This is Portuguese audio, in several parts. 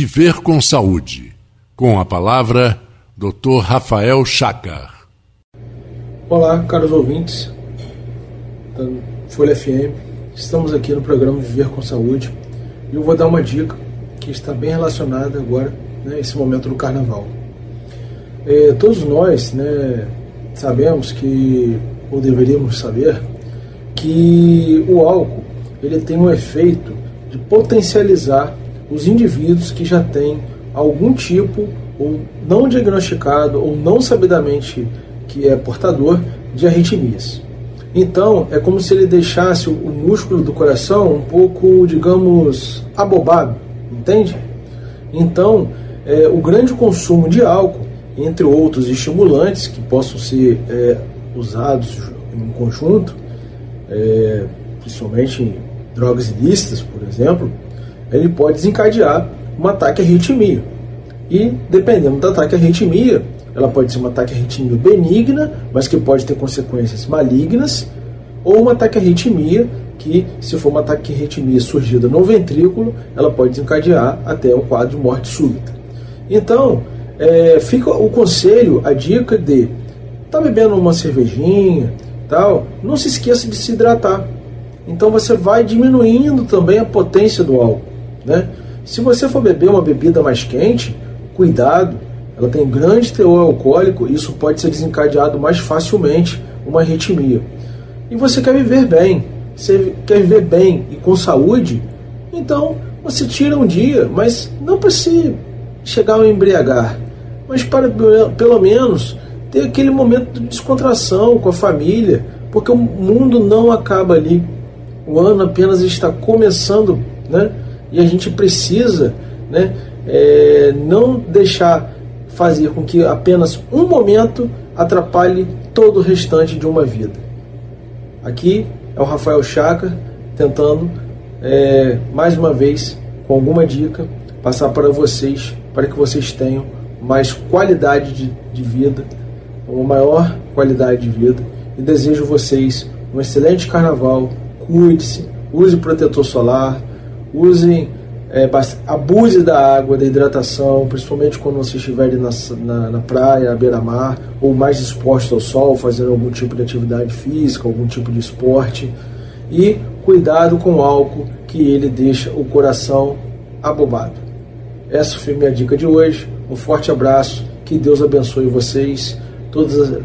Viver com Saúde. Com a palavra, Dr. Rafael Chacar. Olá, caros ouvintes da Folha FM. Estamos aqui no programa Viver com Saúde e eu vou dar uma dica que está bem relacionada agora, né, momento do carnaval. É, todos nós né, sabemos que, ou deveríamos saber, que o álcool ele tem um efeito de potencializar os indivíduos que já têm algum tipo ou não diagnosticado ou não sabidamente que é portador de arritmias. Então, é como se ele deixasse o músculo do coração um pouco, digamos, abobado, entende? Então, é, o grande consumo de álcool, entre outros estimulantes que possam ser é, usados em conjunto, é, principalmente drogas ilícitas, por exemplo, ele pode desencadear um ataque à arritmia. E, dependendo do ataque à arritmia, ela pode ser um ataque à arritmia benigna, mas que pode ter consequências malignas, ou um ataque à arritmia que, se for um ataque à arritmia surgida no ventrículo, ela pode desencadear até um quadro de morte súbita. Então, é, fica o conselho, a dica de tá bebendo uma cervejinha, tal, não se esqueça de se hidratar. Então você vai diminuindo também a potência do álcool. Né? Se você for beber uma bebida mais quente, cuidado, ela tem grande teor alcoólico e isso pode ser desencadeado mais facilmente uma arritmia. E você quer viver bem, você quer viver bem e com saúde, então você tira um dia, mas não para se chegar ao embriagar, mas para pelo menos ter aquele momento de descontração com a família, porque o mundo não acaba ali. O ano apenas está começando, né? E a gente precisa, né? É, não deixar fazer com que apenas um momento atrapalhe todo o restante de uma vida. Aqui é o Rafael Chaca tentando é, mais uma vez com alguma dica passar para vocês para que vocês tenham mais qualidade de, de vida, uma maior qualidade de vida. E desejo vocês um excelente carnaval. Cuide-se, use protetor solar, usem, é, abuse da água, da hidratação, principalmente quando você estiver na, na, na praia, à beira-mar, ou mais exposto ao sol, fazendo algum tipo de atividade física, algum tipo de esporte. E cuidado com o álcool, que ele deixa o coração abobado. Essa foi minha dica de hoje. Um forte abraço, que Deus abençoe vocês, toda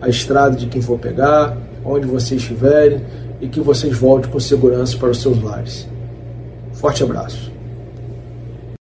a estrada de quem for pegar, onde vocês estiverem, e que vocês voltem com segurança para os seus lares. Forte abraço.